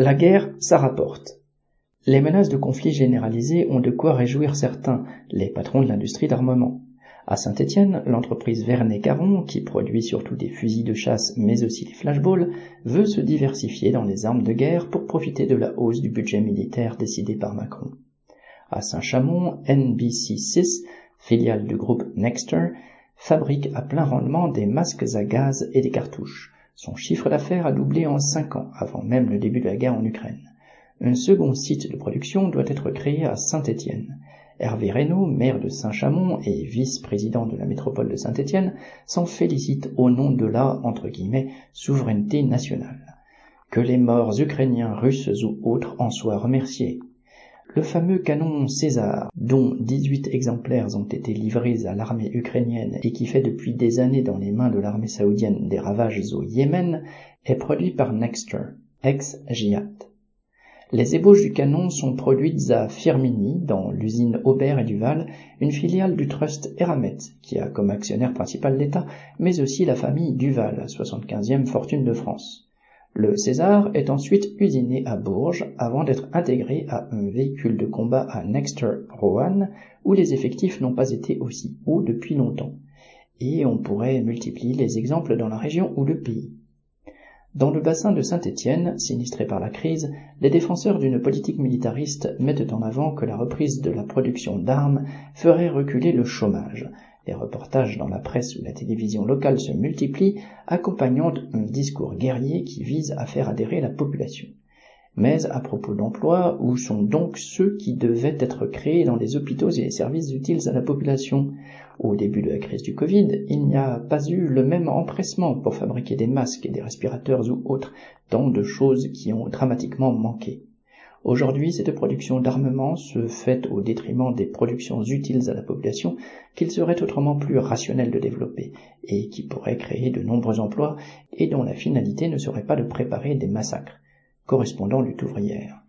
La guerre, ça rapporte. Les menaces de conflits généralisés ont de quoi réjouir certains, les patrons de l'industrie d'armement. À Saint-Étienne, l'entreprise Vernet-Caron, qui produit surtout des fusils de chasse mais aussi des flashballs, veut se diversifier dans les armes de guerre pour profiter de la hausse du budget militaire décidé par Macron. À Saint-Chamond, NBC6, filiale du groupe Nexter, fabrique à plein rendement des masques à gaz et des cartouches. Son chiffre d'affaires a doublé en cinq ans, avant même le début de la guerre en Ukraine. Un second site de production doit être créé à Saint-Étienne. Hervé Reynaud, maire de Saint-Chamond et vice-président de la métropole de Saint-Étienne, s'en félicite au nom de la, entre guillemets, souveraineté nationale. Que les morts ukrainiens, russes ou autres en soient remerciés. Le fameux canon César, dont 18 exemplaires ont été livrés à l'armée ukrainienne et qui fait depuis des années dans les mains de l'armée saoudienne des ravages au Yémen, est produit par Nexter, ex-Giat. Les ébauches du canon sont produites à Firminy, dans l'usine Aubert et Duval, une filiale du trust Eramet, qui a comme actionnaire principal l'État, mais aussi la famille Duval, 75e fortune de France. Le César est ensuite usiné à Bourges avant d'être intégré à un véhicule de combat à Nexter Rowan, où les effectifs n'ont pas été aussi hauts depuis longtemps. Et on pourrait multiplier les exemples dans la région ou le pays. Dans le bassin de Saint-Étienne, sinistré par la crise, les défenseurs d'une politique militariste mettent en avant que la reprise de la production d'armes ferait reculer le chômage. Les reportages dans la presse ou la télévision locale se multiplient, accompagnant un discours guerrier qui vise à faire adhérer la population. Mais à propos d'emploi, où sont donc ceux qui devaient être créés dans les hôpitaux et les services utiles à la population? Au début de la crise du Covid, il n'y a pas eu le même empressement pour fabriquer des masques et des respirateurs ou autres, tant de choses qui ont dramatiquement manqué. Aujourd'hui, cette production d'armement se fait au détriment des productions utiles à la population qu'il serait autrement plus rationnel de développer, et qui pourraient créer de nombreux emplois, et dont la finalité ne serait pas de préparer des massacres correspondant lutte ouvrière.